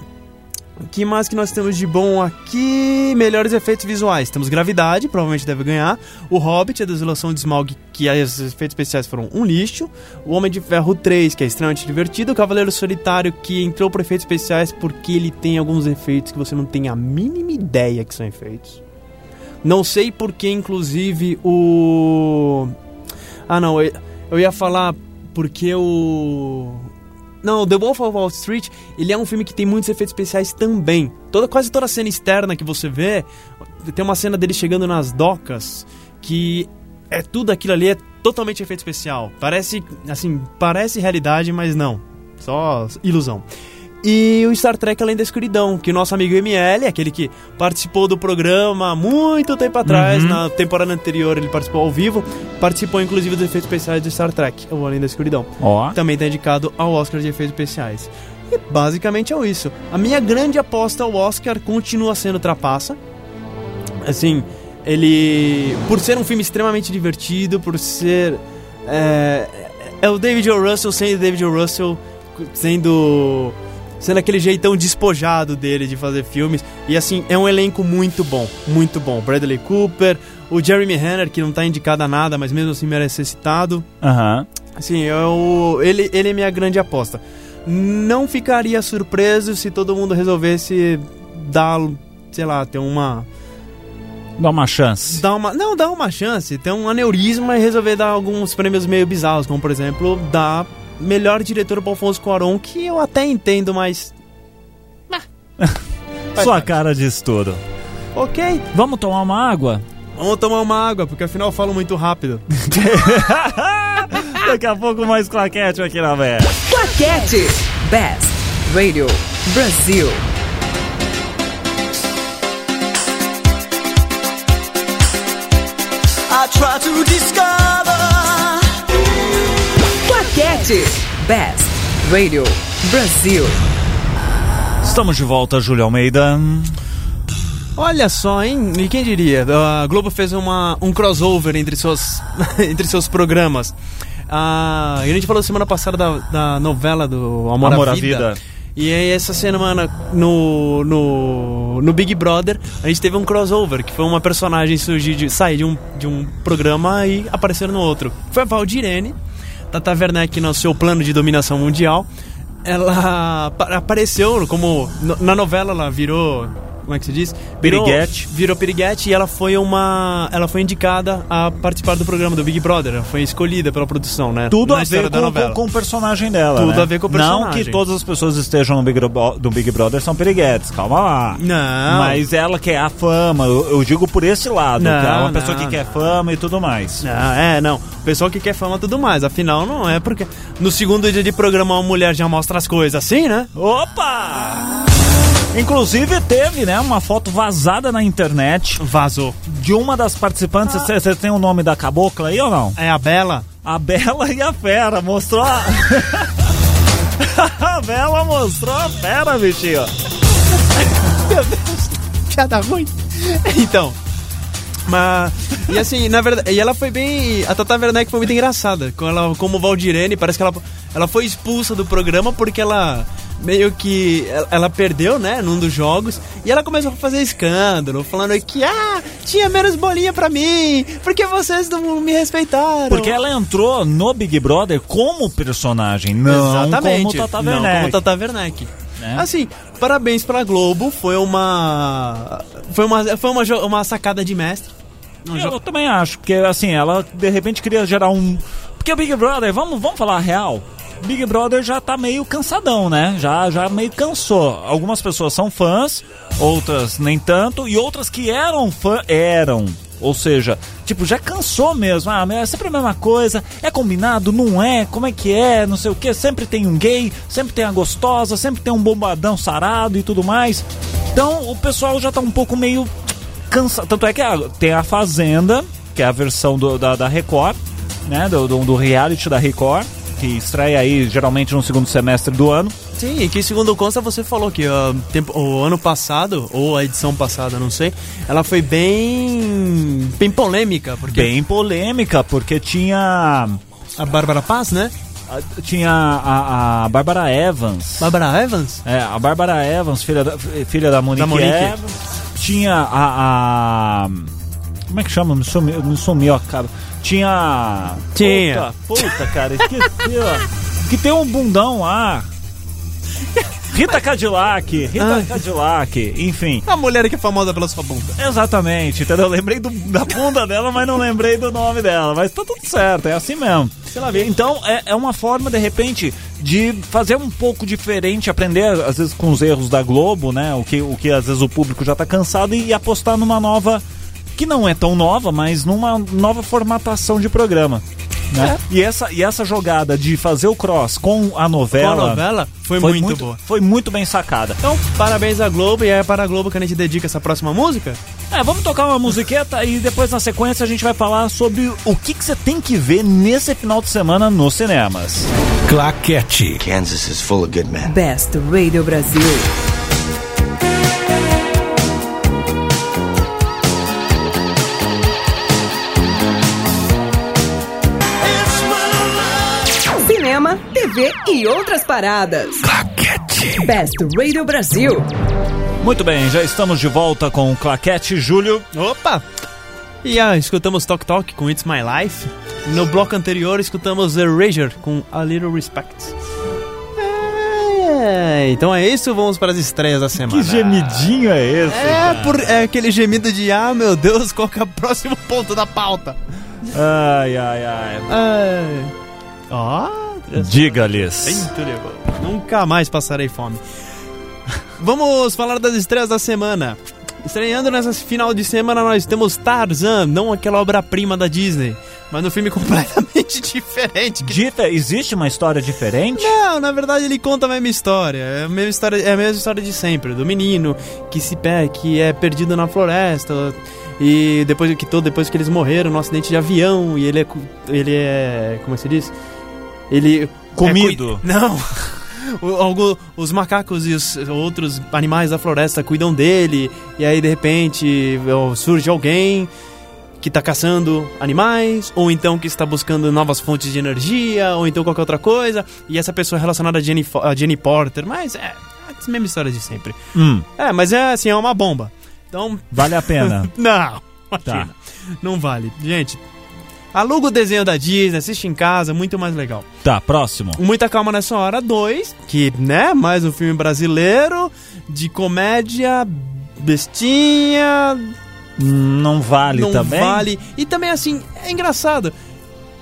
que mais que nós temos de bom aqui? Melhores efeitos visuais. Temos Gravidade, provavelmente deve ganhar. O Hobbit, a Desolação de Smaug, que os efeitos especiais foram um lixo. O Homem de Ferro 3, que é extremamente divertido. O Cavaleiro Solitário, que entrou por efeitos especiais porque ele tem alguns efeitos que você não tem a mínima ideia que são efeitos. Não sei porque, inclusive, o. Ah, não, eu, ia falar porque o. Não, The Wolf of Wall Street, ele é um filme que tem muitos efeitos especiais também. Toda, quase toda a cena externa que você vê, tem uma cena dele chegando nas docas, que é tudo aquilo ali, é totalmente efeito especial. Parece, assim, parece realidade, mas não. Só ilusão. E o Star Trek Além da Escuridão, que o nosso amigo ML, aquele que participou do programa há muito tempo atrás, na temporada anterior ele participou ao vivo, participou inclusive dos efeitos especiais do Star Trek, o Além da Escuridão Ó. também está indicado ao Oscar de efeitos especiais. E basicamente é isso. A minha grande aposta ao Oscar continua sendo Trapaça. Assim, ele. Por ser um filme extremamente divertido, por ser. É, é o David O. Russell sendo David O. Russell, sendo. Sendo aquele jeitão despojado dele de fazer filmes. E assim, é um elenco muito bom. Muito bom. Bradley Cooper, o Jeremy Renner, que não tá indicado a nada, mas mesmo assim merece ser citado. Aham. Assim, eu, ele, ele é minha grande aposta. Não ficaria surpreso se todo mundo resolvesse dar, sei lá, ter uma. Dá uma chance. Dar uma. Não, dar uma chance, ter um aneurisma e resolver dar alguns prêmios meio bizarros, como por exemplo, dar melhor diretor pro Alfonso Cuarón, que eu até entendo, mas. Sua cara diz tudo. Ok, Vamos tomar uma água? vamos tomar uma água, porque afinal eu falo muito rápido. Daqui a pouco mais claquete aqui na véia. Claquete. Best Radio Brasil. I try to discover. Best Radio Brasil. Estamos de volta, Júlio Almeida. Olha só, hein? E quem diria? A Globo fez uma, um crossover entre seus, entre seus programas. Ah, a gente falou semana passada da, da novela do Amor, Amor à à Vida. Vida. E aí essa semana no, no, no Big Brother a gente teve um crossover, que foi uma personagem surgir de, sair de um, de um programa e aparecer no outro. Foi a Valdirene, Tata Werneck no seu plano de dominação mundial. Ela apa- apareceu como. Na novela ela virou. Como é que se diz? Virou- Piriguete. Virou piriguete e ela foi uma. Ela foi indicada a participar do programa do Big Brother. Ela foi escolhida pela produção, né? Tudo Na a ver com, com, com o personagem dela. Tudo né? a ver com o Não personagem. que todas as pessoas estejam no Big, do Big Brother são periguetes, calma lá. Não. Mas ela quer a fama, eu, eu digo por esse lado, Não, que é uma não, pessoa que não. quer fama e tudo mais. Ah, é, não. O pessoal que quer fama e tudo mais. Afinal, não é porque no segundo dia de programa uma mulher já mostra as coisas assim, né? Opa! Inclusive teve, né, uma foto vazada na internet Vazou. de uma das participantes. Você você tem o nome da cabocla aí ou não? É a Bela. A Bela e a Fera mostrou a... a Bela mostrou a Fera, bichinho. Meu Deus, piada ruim. Então, mas E assim, na verdade, e ela foi bem. A Tata Werneck foi muito engraçada. Com ela, como Valdirene, parece que ela, ela foi expulsa do programa porque ela meio que. Ela, perdeu, né, num dos jogos. E ela começou a fazer escândalo, falando que, ah, tinha menos bolinha pra mim, porque vocês não me respeitaram. Porque ela entrou no Big Brother como personagem, não Exatamente. como Tata Não, Werneck. como Tata Werneck. Né? Assim, parabéns pra Globo, foi uma. Foi uma, foi uma, uma sacada de mestre. Um jo- Eu também acho, porque assim, ela de repente queria gerar um. Porque o Big Brother, vamos, vamos falar a real. Big Brother já tá meio cansadão, né? Já, já meio cansou. Algumas pessoas são fãs, outras nem tanto, e outras que eram fã eram. Ou seja, tipo, já cansou mesmo. Ah, é sempre a mesma coisa. É combinado? Não é? Como é que é? Não sei o que. Sempre tem um gay, sempre tem a gostosa, sempre tem um bombadão sarado e tudo mais. Então o pessoal já tá um pouco meio cansado. Tanto é que tem a Fazenda, que é a versão do- da, da Record, né? Do, do, do reality da Record, que estreia aí geralmente no segundo semestre do ano. Sim, e que segundo consta você falou que ó, tempo- o ano passado, ou a edição passada, não sei, ela foi bem. bem polêmica, porque Bem polêmica, porque tinha. a Bárbara Paz, né? a- Tinha a, a Bárbara Evans. Bárbara Evans? É, a Bárbara Evans, filha da, filha da Monique, Da Monique. Evans. Tinha a, a- Como é que chama? Me sumiu, me sumiu a cara. Tinha. Tinha. Puta, puta cara, esqueci, ó. Que tem um bundão lá. Rita Cadillac, Rita Ah. Cadillac, enfim. A mulher que é famosa pela sua bunda. Exatamente, entendeu? Eu lembrei do- da bunda dela, mas não lembrei do nome dela. Mas tá tudo certo, é assim mesmo. Sei lá, então é, é uma forma, de repente, de fazer um pouco diferente, aprender, às vezes, com os erros da Globo, né? O que, o que às vezes o público já tá cansado e, apostar numa nova. Que não é tão nova, mas numa nova formatação de programa. Né? E, essa, e essa jogada de fazer o cross com a Com novela. a novela foi, muito, boa. Foi muito bem sacada. Então, parabéns à Globo, e é para a Globo que a gente dedica essa próxima música. É, vamos tocar uma musiqueta e depois na sequência a gente vai falar sobre o que que você tem que ver nesse final de semana nos cinemas. Claquete. Kansas is full of good men. Best Radio Brasil. E outras paradas. Claquete. Best Radio Brasil. Muito bem, já estamos de volta com o Claquete Júlio. Opa! E ah, escutamos Talk Talk com It's My Life. No bloco anterior escutamos Erasure com A Little Respect. É, então é isso, vamos para as estreias da semana. é esse? É, por, é aquele gemido de ah, meu Deus, qual que é o próximo ponto da pauta? Ai, ai, ai. Ai. Ó, Diga-lhes. Nunca mais passarei fome. Vamos falar das estreias da semana. Estreando nessa final de semana, nós temos Tarzan, não aquela obra-prima da Disney, mas um filme completamente diferente. que- Dita, existe uma história diferente? Não, na verdade ele conta a mesma história. É a mesma história, é a mesma história de sempre, do menino que se que é perdido na floresta e depois que todo depois que eles morreram no acidente de avião e ele é ele é como se diz? Ele Comido. é não. Algo- os macacos e os outros animais da floresta cuidam dele e aí de repente ó, surge alguém que tá caçando animais, ou então que está buscando novas fontes de energia, ou então qualquer outra coisa, e essa pessoa é relacionada a Jenny, a Jenny Porter, mas é, é a mesma história de sempre. Hum, É, mas é assim, é uma bomba. Então, vale a pena. não, Tá. imagina, não vale. Gente, aluga o desenho da Disney, assiste em casa, muito mais legal. Tá, próximo. Muita Calma Nessa Hora 2, que, né, mais um filme brasileiro, de comédia, bestinha, Não vale não também? vale. E também, assim, é engraçado.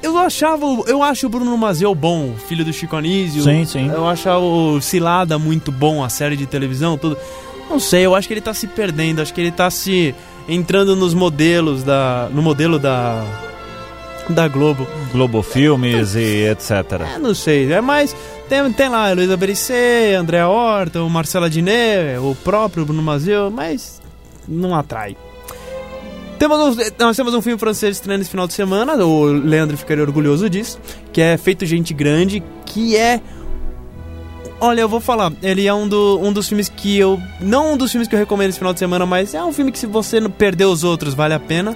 Eu achava, o- eu acho o Bruno Mazel bom, filho do Chico Anísio. Sim, sim. Eu acho o Cilada muito bom, a série de televisão, tudo. Não sei, eu acho que ele tá se perdendo, acho que ele tá se entrando nos modelos da, no modelo da da Globo. Globo Filmes e etc. É, não sei, é mais tem, tem lá a Luísa Bericê, André Horta, o Marcela Diné, o próprio Bruno Mazel, mas não atrai. Temos um- nós temos um filme francês estreando esse final de semana, o Leandro ficaria orgulhoso disso, que é Feito Gente Grande, que é. Olha, eu vou falar, ele é um, do, um dos filmes que eu. Não um dos filmes que eu recomendo esse final de semana, mas é um filme que se você não perder os outros, vale a pena.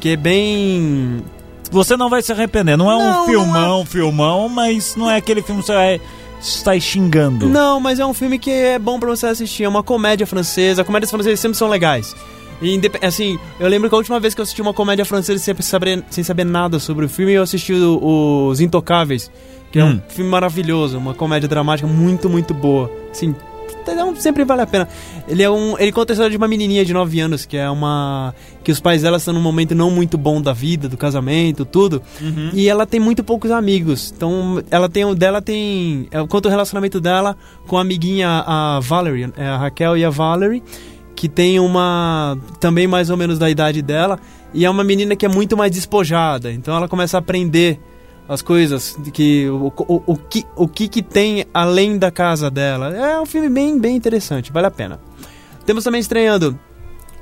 que é bem Você não vai se arrepender. Não é Não, um não filmão, filmão, mas não é aquele filme que você vai estar xingando. Não, mas é um filme que é bom pra você assistir. É uma comédia francesa. Comédias francesas sempre são legais. E, assim, eu lembro que a última vez que eu assisti uma comédia francesa sem saber, sem saber nada sobre o filme, eu assisti o- Os Intocáveis, que é Hum. um filme maravilhoso, uma comédia dramática muito, muito boa. Assim, então, sempre vale a pena. Ele é um, ele conta a história de uma menininha de 9 anos que é uma que os pais dela estão num momento não muito bom da vida, do casamento, tudo. E ela tem muito poucos amigos. Então, ela tem o dela tem, conta o relacionamento dela com a amiguinha a Valerie, é, a Raquel e a Valerie, que tem uma também mais ou menos da idade dela, e é uma menina que é muito mais despojada. Então ela começa a aprender as coisas que o, o, o que o que que tem além da casa dela. É um filme bem bem interessante, vale a pena. Temos também estreando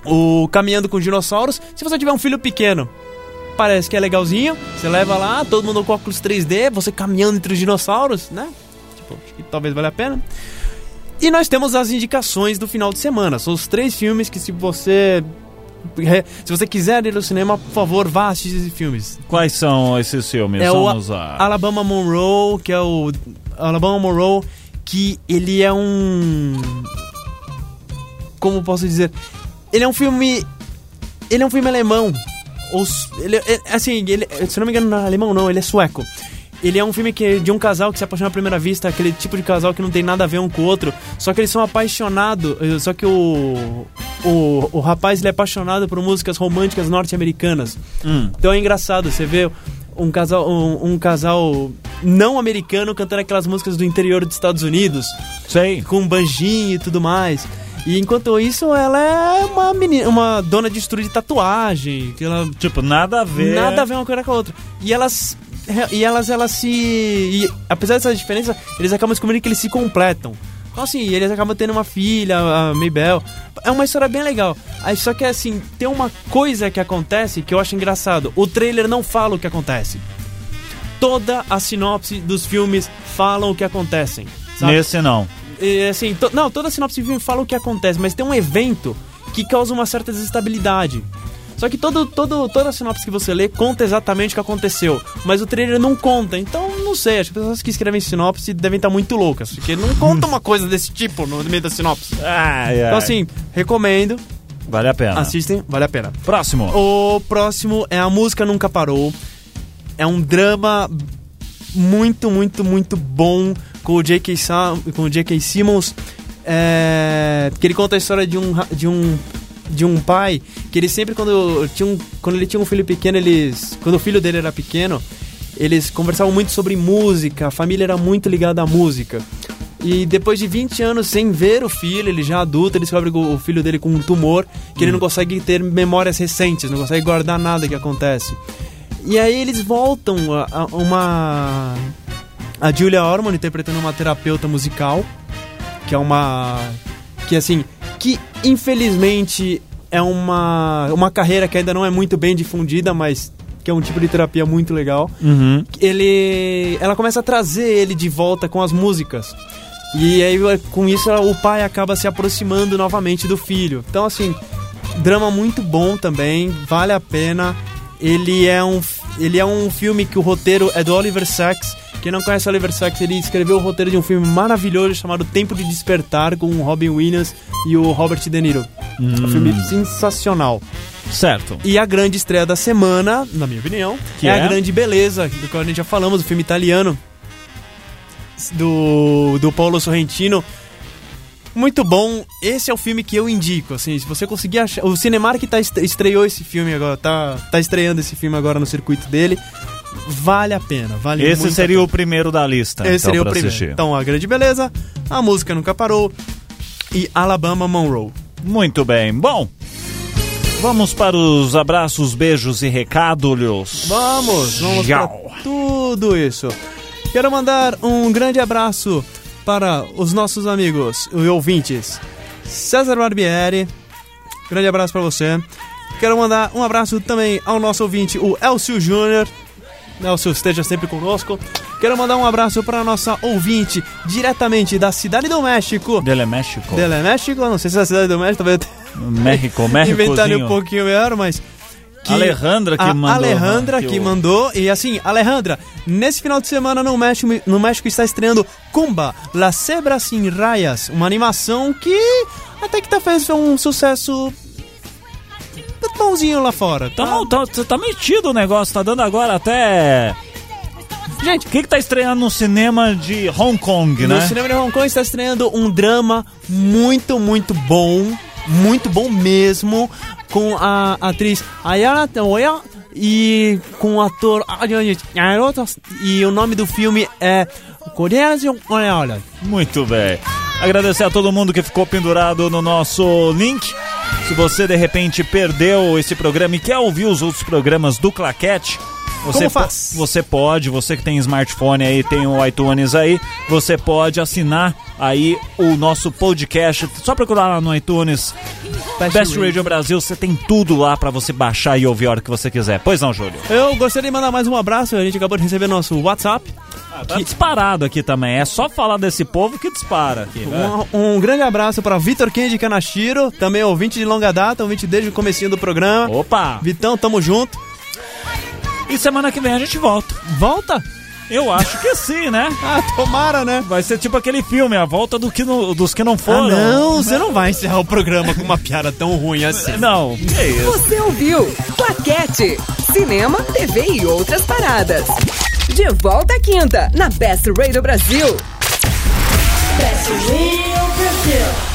o Caminhando com Dinossauros. Se você tiver um filho pequeno, parece que é legalzinho. Você leva lá, todo mundo com óculos 3D, você caminhando entre os dinossauros, né? Tipo, acho que talvez valha a pena. E nós temos as indicações do final de semana. São os três filmes que se você se você quiser ir ao cinema, por favor, vá assistir esses filmes. Quais são esses filmes? É o Vamos a... Alabama Monroe, que é o Alabama Monroe, que ele é um como posso dizer? Ele é um filme ele é um filme alemão. Ou ele, é- assim, ele, se não me engano, não é alemão não, ele é sueco. Ele é um filme que, de um casal que se apaixona à primeira vista, aquele tipo de casal que não tem nada a ver um com o outro, só que eles são apaixonados, eh, só que o, o, o rapaz ele é apaixonado por músicas românticas norte-americanas. Hum. Então é engraçado, você vê um casal, um, um casal não americano cantando aquelas músicas do interior dos Estados Unidos, Sei. com banjinho e tudo mais. E enquanto isso, ela é uma menina, uma dona de estúdio de tatuagem, que ela Tipo, nada a ver. nada a ver uma coisa com a outra. E elas e elas elas se e, apesar dessa diferença, eles acabam descobrindo que eles se completam. Então assim, eles acabam tendo uma filha, a Maybell. É uma história bem legal. Aí só que assim, tem uma coisa que acontece que eu acho engraçado. O trailer não fala o que acontece. Toda a sinopse dos filmes falam o que acontecem. Sabe? Nesse não. E, assim, to- não, toda a sinopse de filme fala o que acontece, mas tem um evento que causa uma certa desestabilidade. Só que todo, todo, toda a sinopse que você lê conta exatamente o que aconteceu, mas o trailer não conta. Então, não sei, as pessoas que escrevem sinopse devem estar muito loucas, porque não conta uma coisa desse tipo no meio da sinopse. Ai, ai. Então, assim, recomendo, Vale a pena. assistem, vale a pena. Próximo. O próximo é A Música Nunca Parou. É um drama muito, muito, muito bom com o J.K. Sam- com o J.K. Simmons. É, que ele conta a história de um, de um de um pai que ele sempre quando tinha um, quando ele tinha um filho pequeno eles quando o filho dele era pequeno eles conversavam muito sobre música a família era muito ligada à música e depois de 20 anos sem ver o filho, ele já adulto, ele descobre o filho dele com um tumor, que ele não consegue ter memórias recentes, não consegue guardar nada que acontece. E aí eles voltam a, a uma. A Julia Ormond interpretando uma terapeuta musical, que é uma. Que assim. Que infelizmente é uma, uma carreira que ainda não é muito bem difundida, mas que é um tipo de terapia muito legal Uhum. ele ela começa a trazer ele de volta com as músicas. E aí com isso o pai acaba se aproximando novamente do filho. Então assim, drama muito bom também, vale a pena. Ele é um ele é um filme que o roteiro é do Oliver Sacks. Quem não conhece o Oliver Sacks, ele escreveu o roteiro de um filme maravilhoso chamado Tempo de Despertar com o Robin Williams e o Robert De Niro. Um filme sensacional. Certo. E a grande estreia da semana, na minha opinião, Que é, é? a Grande Beleza, do qual a gente já falamos, o filme italiano do, do Paulo Sorrentino. Muito bom. Esse é o filme que eu indico, assim, se você conseguir achar... O Cinemark tá estre- estreou esse filme agora, tá, tá estreando esse filme agora no circuito dele. Vale a pena, vale Esse seria o primeiro da lista. Esse então, seria o primeiro. assistir. Então, A Grande Beleza, A Música Nunca Parou e Alabama Monroe. Muito bem. Bom, vamos para os abraços, beijos e recados. Vamos, vamos para tudo isso. Quero mandar um grande abraço para os nossos amigos e ouvintes. César Barbieri, grande abraço para você. Quero mandar um abraço também ao nosso ouvinte, o Elcio Júnior. Elcio, esteja sempre conosco. Quero mandar um abraço para nossa ouvinte, diretamente da Cidade do México. Dele México. Dele México, não sei se é a Cidade do México, talvez eu México, México. inventaria um pouquinho melhor, mas Alejandra que mandou, Alejandra que que, mandou. E assim, Alejandra, nesse final de semana no México, no México está estreando Kumba, La Cebra Sin Rayas, uma animação que até que tá fez um sucesso bonzinho lá fora. Tá, mal- tá, tá metido o negócio, tá dando agora até. Gente, O que, que tá estreando no cinema de Hong Kong, no né? cinema de Hong Kong está estreando um drama muito, muito bom, muito bom mesmo, com a atriz Ayana Taoya e com o ator ah, gente, e o nome do filme é Coreia Olha, olha. Muito bem. Agradecer a todo mundo que ficou pendurado no nosso link. Se você de repente perdeu esse programa e quer ouvir os outros programas do Claquete, você, você pode, você que tem smartphone aí, tem o iTunes aí, você pode assinar aí o nosso podcast. Só procurar lá no iTunes Best, Radio Brasil, você tem tudo lá pra você baixar e ouvir a hora que você quiser. Pois não, Júlio? Eu gostaria de mandar mais um abraço. A gente acabou de receber nosso WhatsApp. Tá disparado aqui também. É só falar desse povo que dispara aqui. né? Um, um grande abraço para Vitor Kendi Kanashiro, também ouvinte de longa data, ouvinte desde o comecinho do programa. Opa! Vitão, tamo junto. E semana que vem a gente volta. Volta? Eu acho que sim, né? Ah, tomara, né? Vai ser tipo aquele filme, a volta do que no- dos que não Ah, foram. não, você não vai encerrar o programa com uma piada tão ruim assim. Não, que isso. Você ouviu Claquete, cinema, TV e outras paradas. De volta à quinta, na Best Radio Brasil. Best Radio Brasil.